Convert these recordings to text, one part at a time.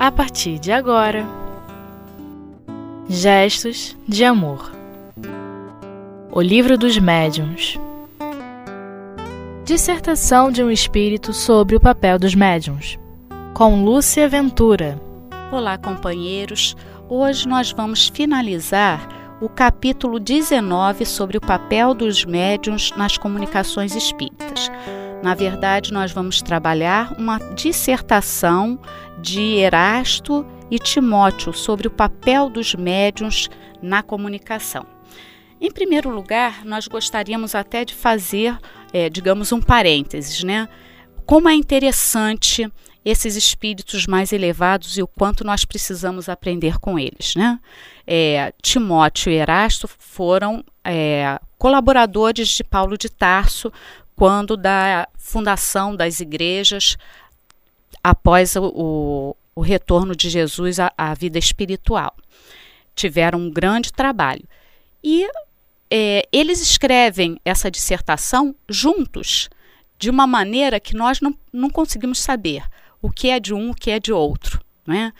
a partir de agora. Gestos de Amor O Livro dos Médiuns Dissertação de um Espírito sobre o papel dos médiuns, com Lúcia Ventura. Olá, companheiros. Hoje nós vamos finalizar o capítulo 19 sobre o papel dos médiuns nas comunicações espíritas. Na verdade, nós vamos trabalhar uma dissertação de Erasto e Timóteo sobre o papel dos médiuns na comunicação. Em primeiro lugar, nós gostaríamos até de fazer, é, digamos, um parênteses, né? Como é interessante esses espíritos mais elevados e o quanto nós precisamos aprender com eles, né? É, Timóteo e Erasto foram é, colaboradores de Paulo de Tarso quando da fundação das igrejas após o, o, retorno de Jesus à, à, vida espiritual. Tiveram um grande trabalho. E é, eles escrevem essa dissertação juntos, de uma maneira que nós não, não conseguimos saber o que é de um, o que é de outro. Né?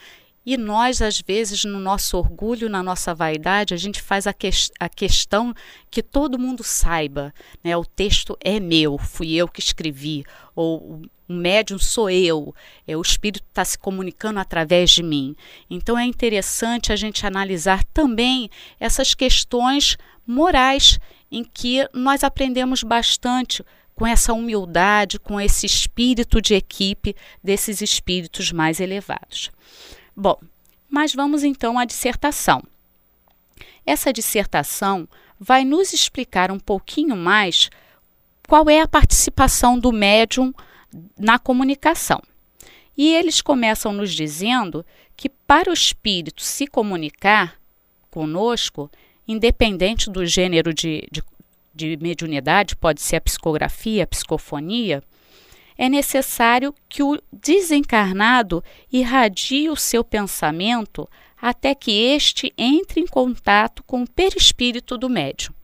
E nós, às vezes, no nosso orgulho, na nossa vaidade, a gente faz a, que a questão que todo mundo saiba. Né? O texto é meu, fui eu que escrevi, ou o médium sou eu, é, o espírito está se comunicando através de mim. Então é interessante a gente analisar também essas questões morais em que nós aprendemos bastante com essa humildade, com esse espírito de equipe desses espíritos mais elevados. Bom, mas vamos então à dissertação. Essa dissertação vai nos explicar um pouquinho mais qual é a participação do médium na comunicação. E eles começam nos dizendo que para o espírito se comunicar conosco, independente do gênero de, de, de mediunidade, pode ser a psicografia, a psicofonia, é necessário que o desencarnado irradie o seu pensamento até que este entre em contato com o perispírito do médium.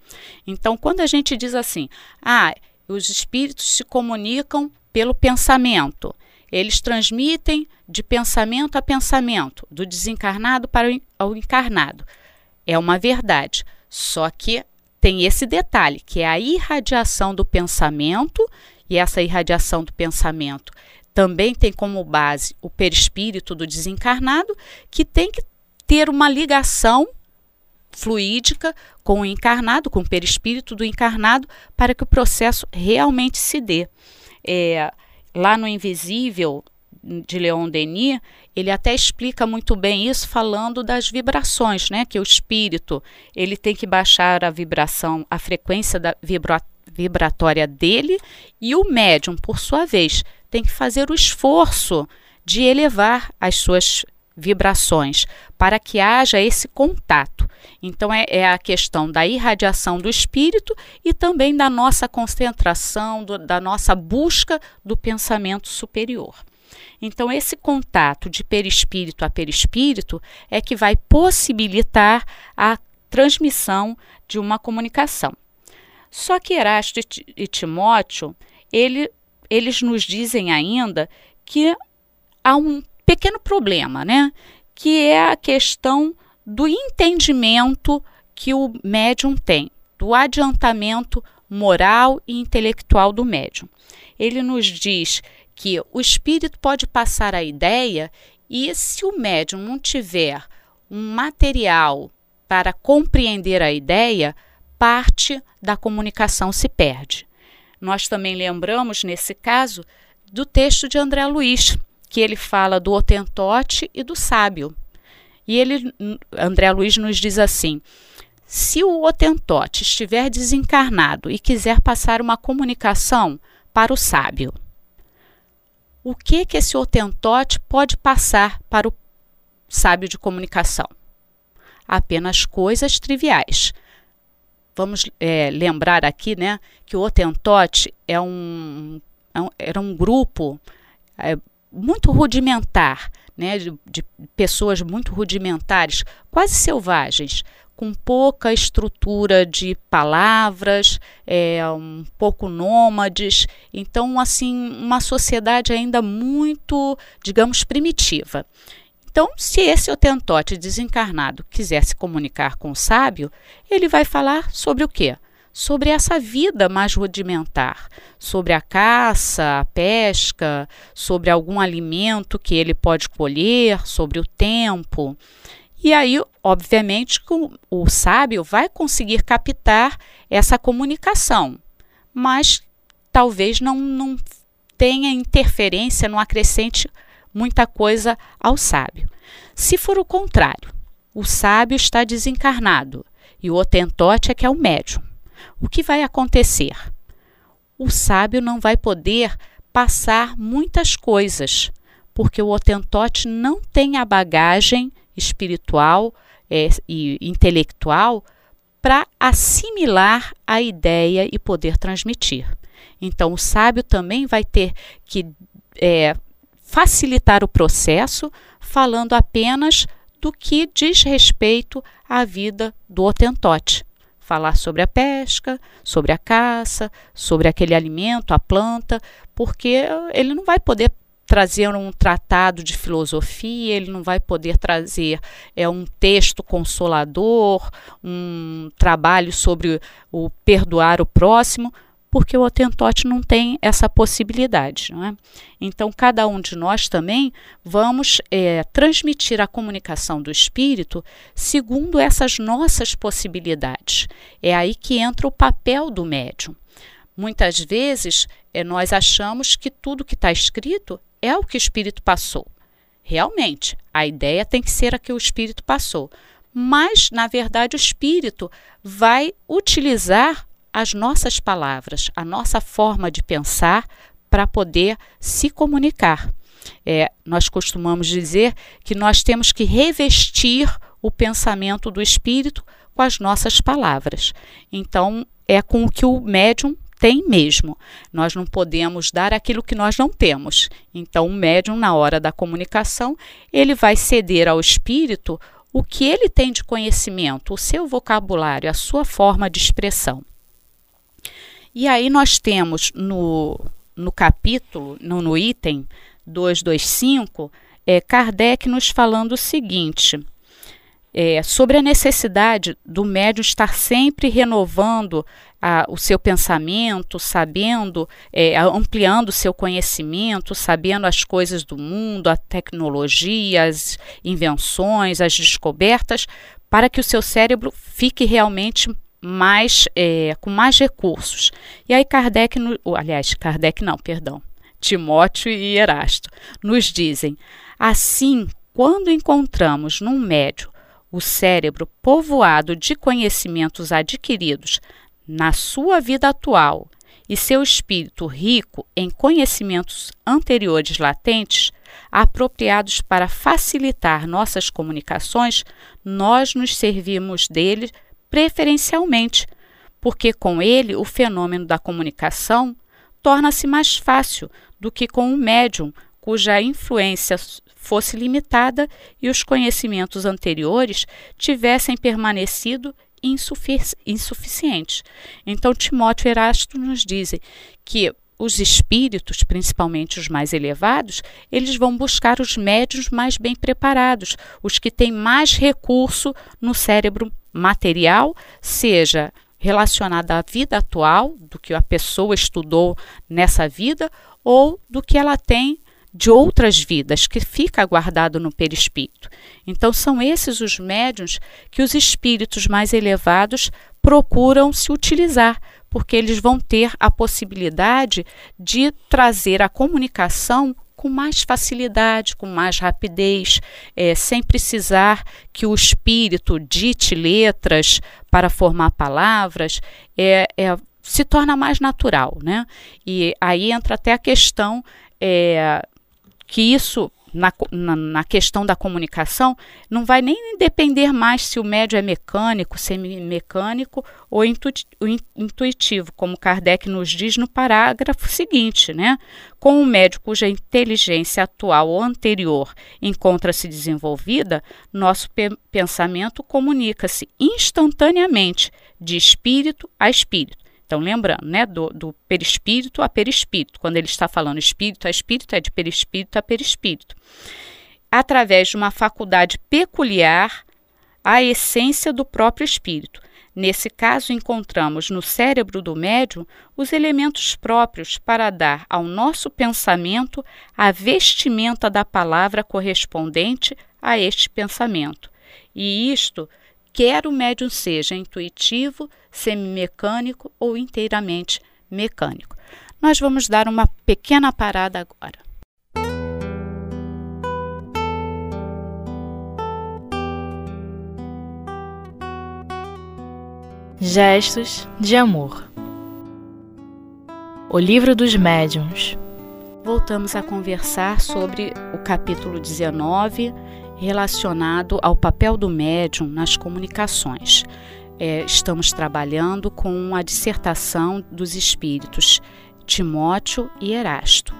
Então, quando a gente diz assim, ah, os espíritos se comunicam pelo pensamento, eles transmitem de pensamento a pensamento, do desencarnado para o encarnado. É uma verdade. Só que tem esse detalhe, que é a irradiação do pensamento e essa irradiação do pensamento também tem como base o perispírito do desencarnado, que tem que ter uma ligação fluídica com o encarnado, com o perispírito do encarnado, para que o processo realmente se dê. É, lá no Invisível, de Leon Denis, ele até explica muito bem isso falando das vibrações, né? Que o espírito ele tem que baixar a vibração, a frequência da vibração vibratória dele e o médium, por sua vez, tem que fazer o esforço de elevar as suas vibrações para que haja esse contato. Então, é, é, a questão da irradiação do espírito e também da nossa concentração, do, da nossa busca do pensamento superior. Então, esse contato de perispírito a perispírito é que vai possibilitar a transmissão de uma comunicação. Só que Erasto e Timóteo, ele, eles nos dizem ainda que há um pequeno problema, né? Que é a questão do entendimento que o médium tem, do adiantamento moral e intelectual do médium. Ele nos diz que o espírito pode passar a ideia e se o médium não tiver um material para compreender a ideia, parte da comunicação se perde. Nós também lembramos, nesse caso, do texto de André Luiz, que ele fala do otentote e do sábio. E ele, André Luiz nos diz assim: se o otentote estiver desencarnado e quiser passar uma comunicação para o sábio, o que que esse otentote pode passar para o sábio de comunicação? Apenas coisas triviais, Vamos é, lembrar aqui né, que o Otentote é um, é um, era um grupo é, muito rudimentar, né, de, de, pessoas muito rudimentares, quase selvagens, com pouca estrutura de palavras, é, um pouco nômades, então assim uma sociedade ainda muito, digamos, primitiva. Então, se esse otentote desencarnado quiser se comunicar com o sábio, ele vai falar sobre o quê? Sobre essa vida mais rudimentar, sobre a caça, a pesca, sobre algum alimento que ele pode colher, sobre o tempo. E aí, obviamente, o, sábio vai conseguir captar essa comunicação, mas talvez não, não tenha interferência, não acrescente muita coisa ao sábio. Se for o contrário, o sábio está desencarnado e o otentote é que é o médium. O que vai acontecer? O sábio não vai poder passar muitas coisas, porque o otentote não tem a bagagem espiritual é, e intelectual para assimilar a ideia e poder transmitir. Então, o sábio também vai ter que é, facilitar o processo, falando apenas do que diz respeito à vida do otentote. Falar sobre a pesca, sobre a caça, sobre aquele alimento, a planta, porque ele não vai poder trazer um tratado de filosofia, ele não vai poder trazer é, um texto consolador, um trabalho sobre o perdoar o próximo, porque o otentote não tem essa possibilidade. Não é? Então, cada um de nós também vamos é, transmitir a comunicação do espírito segundo essas nossas possibilidades. É aí que entra o papel do médium. Muitas vezes é, nós achamos que tudo que está escrito é o que o espírito passou. Realmente, a ideia tem que ser a que o espírito passou. Mas, na verdade, o espírito vai utilizar as nossas palavras, a nossa forma de pensar para poder se comunicar. É, nós costumamos dizer que nós temos que revestir o pensamento do espírito com as nossas palavras. Então, é com o que o médium tem mesmo. Nós não podemos dar aquilo que nós não temos. Então, o médium, na hora da comunicação, ele vai ceder ao espírito o que ele tem de conhecimento, o seu vocabulário, a sua forma de expressão. E aí nós temos no, no capítulo, no, no item 225, é, Kardec nos falando o seguinte. É, sobre a necessidade do médium estar sempre renovando a, o seu pensamento, sabendo, é, ampliando o seu conhecimento, sabendo as coisas do mundo, a tecnologia, as invenções, as descobertas, para que o seu cérebro fique realmente mais, é, com mais recursos. E aí Kardec, no, aliás, Kardec não, perdão, Timóteo e Erasto, nos dizem, assim, quando encontramos num médio o cérebro povoado de conhecimentos adquiridos na sua vida atual e seu espírito rico em conhecimentos anteriores latentes, apropriados para facilitar nossas comunicações, nós nos servimos dele preferencialmente, porque com ele o fenômeno da comunicação torna-se mais fácil do que com um médium cuja influência fosse limitada e os conhecimentos anteriores tivessem permanecido insufici insuficientes. Então, Timóteo e Erasto nos dizem que os espíritos, principalmente os mais elevados, eles vão buscar os médios mais bem preparados, os que têm mais recurso no cérebro material, seja relacionado à vida atual, do que a pessoa estudou nessa vida, ou do que ela tem de outras vidas, que fica guardado no perispírito. Então, são esses os médiums que os espíritos mais elevados procuram se utilizar, porque eles vão ter a possibilidade de trazer a comunicação com mais facilidade, com mais rapidez, é, sem precisar que o espírito dite letras para formar palavras, é, é, se torna mais natural. Né? E aí entra até a questão é, que isso na, na, na, questão da comunicação, não vai nem depender mais se o médio é mecânico, semi-mecânico ou intuitivo, como Kardec nos diz no parágrafo seguinte, né? Com um médio cuja inteligência atual ou anterior encontra-se desenvolvida, nosso pe pensamento comunica-se instantaneamente de espírito a espírito então, lembrando, né, do, do perispírito a perispírito. Quando ele está falando espírito a espírito, é de perispírito a perispírito. através de uma faculdade peculiar à essência do próprio espírito. Nesse caso, encontramos no cérebro do médium os elementos próprios para dar ao nosso pensamento a vestimenta da palavra correspondente a este pensamento. E isto quer o médium seja intuitivo, semimecânico ou inteiramente mecânico. Nós vamos dar uma pequena parada agora. Gestos de amor. O livro dos médiuns. Voltamos a conversar sobre o capítulo 19, relacionado ao papel do médium nas comunicações. É, estamos trabalhando com a dissertação dos espíritos Timóteo e Erasto.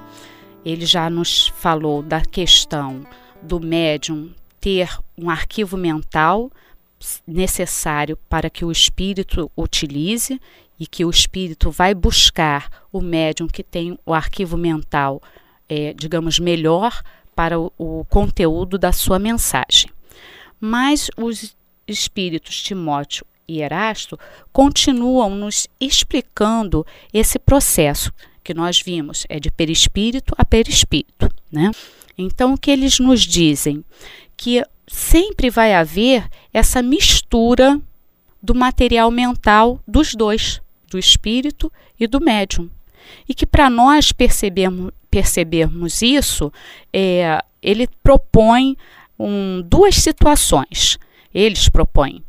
Ele já nos falou da questão do médium ter um arquivo mental necessário para que o espírito utilize e que o espírito vai buscar o médium que tem o arquivo mental, é, digamos, melhor para o, o conteúdo da sua mensagem. Mas os espíritos Timóteo e Erasto continuam nos explicando esse processo que nós vimos, é de perispírito a perispírito, né? Então o que eles nos dizem que sempre vai haver essa mistura do material mental dos dois, do espírito e do médium. E que para nós percebermos, percebermos isso, é, ele propõe um, duas situações. Eles propõem.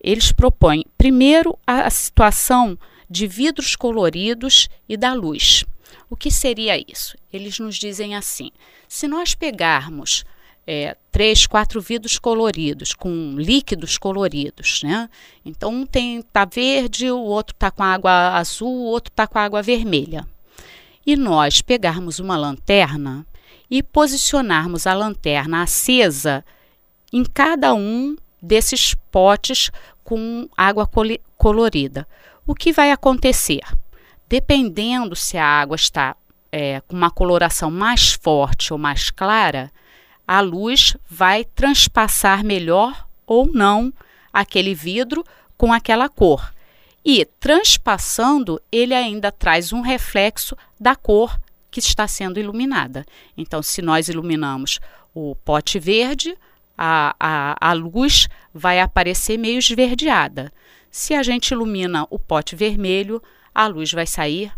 Eles propõem, primeiro, a, a situação de vidros coloridos e da luz. O que seria isso? Eles nos dizem assim: se nós pegarmos é, três, quatro vidros coloridos, com líquidos coloridos, né? Então um tem tá verde, o outro tá com água azul, o outro tá com água vermelha. E nós pegarmos uma lanterna e posicionarmos a lanterna acesa em cada um desses potes com água colorida. O que vai acontecer? Dependendo se a água está é, com uma coloração mais forte ou mais clara, a luz vai transpassar melhor ou não aquele vidro com aquela cor. E transpassando, ele ainda traz um reflexo da cor que está sendo iluminada. Então, se nós iluminamos o pote verde, a, a, a luz vai aparecer meio esverdeada. Se a gente ilumina o pote vermelho, a luz vai sair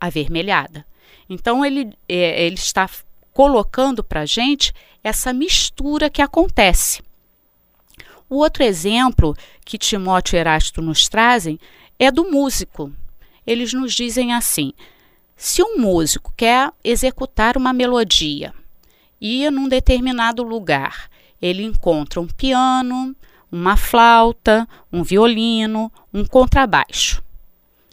avermelhada. Então, ele, é, ele está colocando para a gente essa mistura que acontece. O outro exemplo que Timóteo e Erasto nos trazem é do músico. Eles nos dizem assim: se um músico quer executar uma melodia e num determinado lugar ele encontra um piano, uma flauta, um violino, um contrabaixo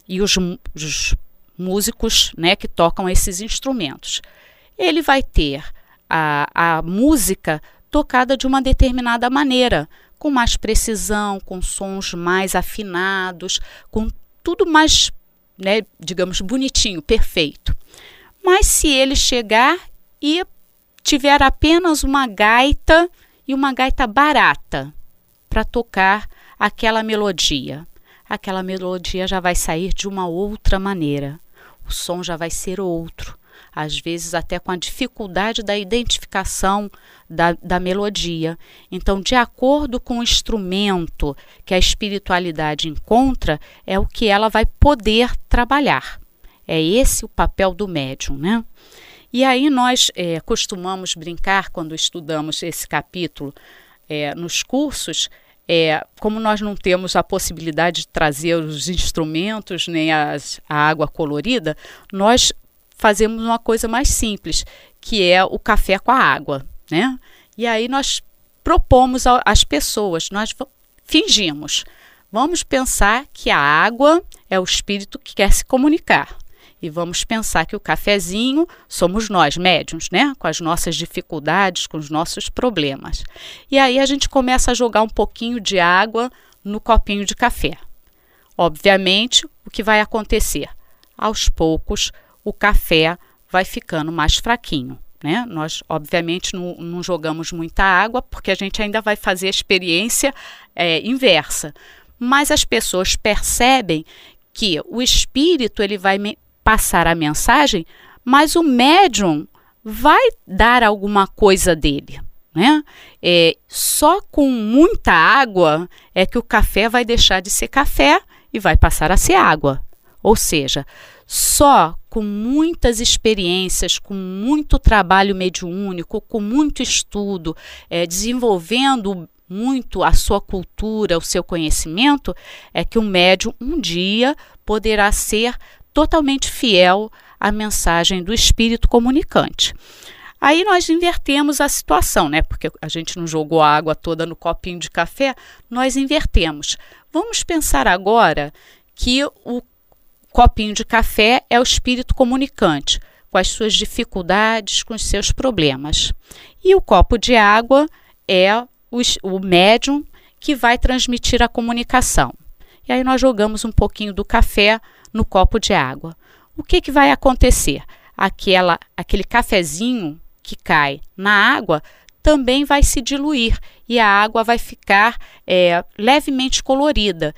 e os, os músicos né, que tocam esses instrumentos ele vai ter a, a música tocada de uma determinada maneira, com mais precisão, com sons mais afinados, com tudo mais, né, digamos, bonitinho, perfeito. Mas se ele chegar e tiver apenas uma gaita e uma gaita barata para tocar aquela melodia, aquela melodia já vai sair de uma outra maneira. O som já vai ser outro às vezes até com a dificuldade da identificação da, da melodia. Então, de acordo com o instrumento que a espiritualidade encontra, é o que ela vai poder trabalhar. É esse o papel do médium, né? E aí nós é, costumamos brincar quando estudamos esse capítulo é, nos cursos, é, como nós não temos a possibilidade de trazer os instrumentos nem as, a água colorida, nós fazemos uma coisa mais simples, que é o café com a água, né? E aí nós propomos às pessoas, nós fingimos, vamos pensar que a água é o espírito que quer se comunicar. E vamos pensar que o cafezinho somos nós, médiums, né? Com as nossas dificuldades, com os nossos problemas. E aí a gente começa a jogar um pouquinho de água no copinho de café. Obviamente, o que vai acontecer? Aos poucos, o café vai ficando mais fraquinho. Né? Nós, obviamente, não, não, jogamos muita água, porque a gente ainda vai fazer a experiência é, inversa. Mas as pessoas percebem que o espírito ele vai passar a mensagem, mas o médium vai dar alguma coisa dele. Né? É, só com muita água é que o café vai deixar de ser café e vai passar a ser água. Ou seja, só com muitas experiências, com muito trabalho mediúnico, com muito estudo, é, desenvolvendo muito a sua cultura, o seu conhecimento, é que o médium um dia poderá ser totalmente fiel à mensagem do espírito comunicante. Aí nós invertemos a situação, né? Porque a gente não jogou a água toda no copinho de café, nós invertemos. Vamos pensar agora que o copinho de café é o espírito comunicante, com as suas dificuldades, com os seus problemas. E o copo de água é o, o médium que vai transmitir a comunicação. E aí nós jogamos um pouquinho do café no copo de água. O que, que vai acontecer? Aquela, aquele cafezinho que cai na água também vai se diluir e a água vai ficar é, levemente colorida,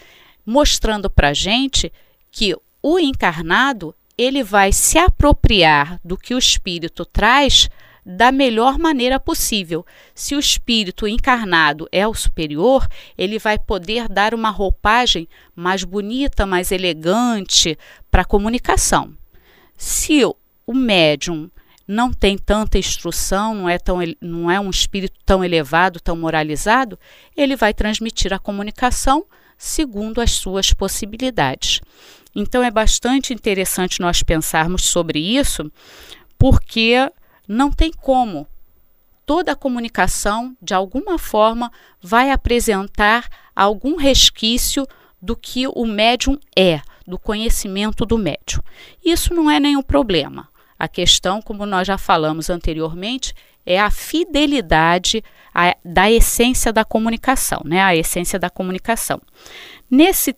mostrando para a gente que o encarnado ele vai se apropriar do que o espírito traz da melhor maneira possível. Se o espírito encarnado é o superior, ele vai poder dar uma roupagem mais bonita, mais elegante para a comunicação. Se o médium não tem tanta instrução, não é, tão, não é um espírito tão elevado, tão moralizado, ele vai transmitir a comunicação segundo as suas possibilidades. Então é bastante interessante nós pensarmos sobre isso, porque não tem como. Toda a comunicação, de alguma forma, vai apresentar algum resquício do que o médium é, do conhecimento do médium. Isso não é nenhum problema. A questão, como nós já falamos anteriormente, é a fidelidade a, da essência da comunicação, né? A essência da comunicação. Nesse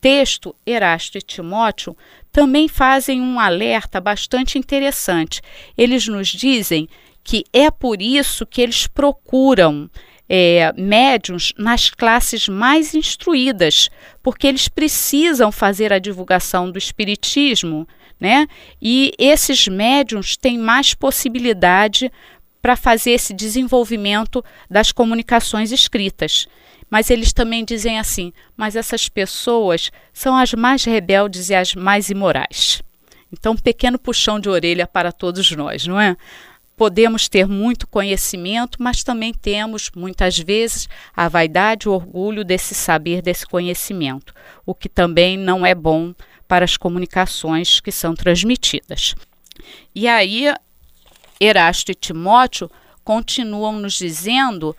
texto, Erasto e Timóteo também fazem um alerta bastante interessante. Eles nos dizem que é por isso que eles procuram é, médiums nas classes mais instruídas, porque eles precisam fazer a divulgação do espiritismo, né? E esses médiums têm mais possibilidade para fazer esse desenvolvimento das comunicações escritas. Mas eles também dizem assim: mas essas pessoas são as mais rebeldes e as mais imorais. Então, um pequeno puxão de orelha para todos nós, não é? Podemos ter muito conhecimento, mas também temos, muitas vezes, a vaidade, o orgulho desse saber, desse conhecimento, o que também não é bom para as comunicações que são transmitidas. E aí, Erasto e Timóteo continuam nos dizendo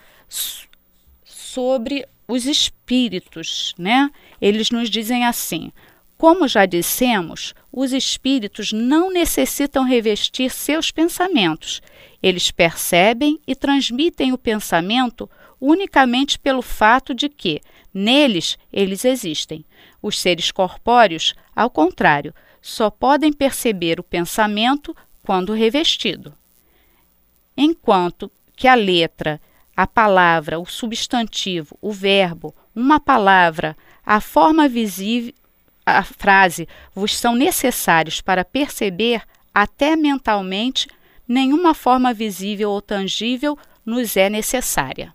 sobre os espíritos, né? Eles nos dizem assim: como já dissemos, os espíritos não necessitam revestir seus pensamentos. Eles percebem e transmitem o pensamento unicamente pelo fato de que, neles, eles existem. Os seres corpóreos, ao contrário, só podem perceber o pensamento quando revestido. Enquanto que a letra a palavra, o substantivo, o verbo, uma palavra, a forma visível, a frase vos são necessários para perceber, até mentalmente, nenhuma forma visível ou tangível nos é necessária.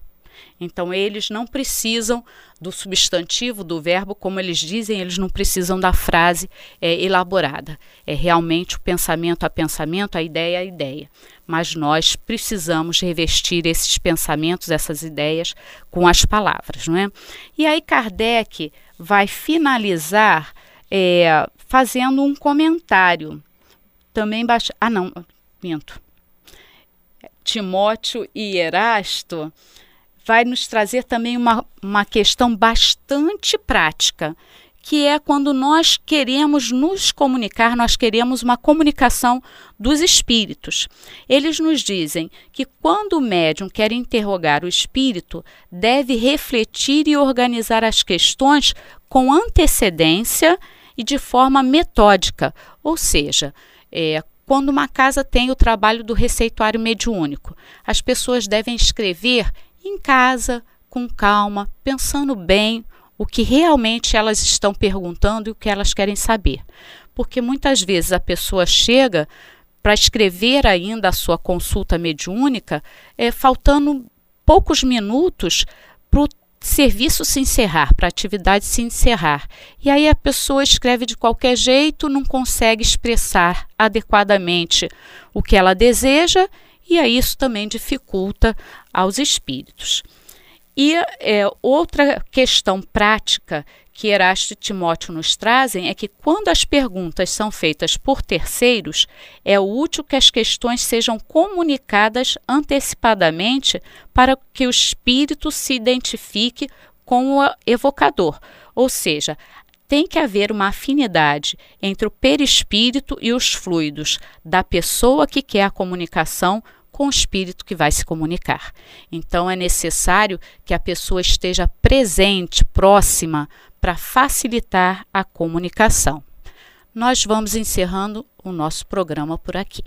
Então, eles não precisam do substantivo, do verbo, como eles dizem, eles não precisam da frase é, elaborada. É realmente o pensamento a pensamento, a ideia a ideia. Mas nós precisamos revestir esses pensamentos, essas ideias, com as palavras, não é? E aí, Kardec vai finalizar é, fazendo um comentário. Também baixa. Ah, não, minto. Timóteo e Erasto vai nos trazer também uma, uma questão bastante prática, que é quando nós queremos nos comunicar, nós queremos uma comunicação dos espíritos. Eles nos dizem que quando o médium quer interrogar o espírito, deve refletir e organizar as questões com antecedência e de forma metódica, ou seja, é, quando uma casa tem o trabalho do receituário mediúnico. As pessoas devem escrever em casa, com calma, pensando bem o que realmente elas estão perguntando e o que elas querem saber. Porque muitas vezes a pessoa chega para escrever ainda a sua consulta mediúnica, é, faltando poucos minutos para o serviço se encerrar, para a atividade se encerrar. E aí a pessoa escreve de qualquer jeito, não consegue expressar adequadamente o que ela deseja, e aí isso também dificulta aos espíritos. E é, outra questão prática que Erasto e Timóteo nos trazem é que quando as perguntas são feitas por terceiros, é útil que as questões sejam comunicadas antecipadamente para que o espírito se identifique com o evocador, ou seja, tem que haver uma afinidade entre o perispírito e os fluidos da pessoa que quer a comunicação com o espírito que vai se comunicar. Então é necessário que a pessoa esteja presente, próxima, para facilitar a comunicação. Nós vamos encerrando o nosso programa por aqui.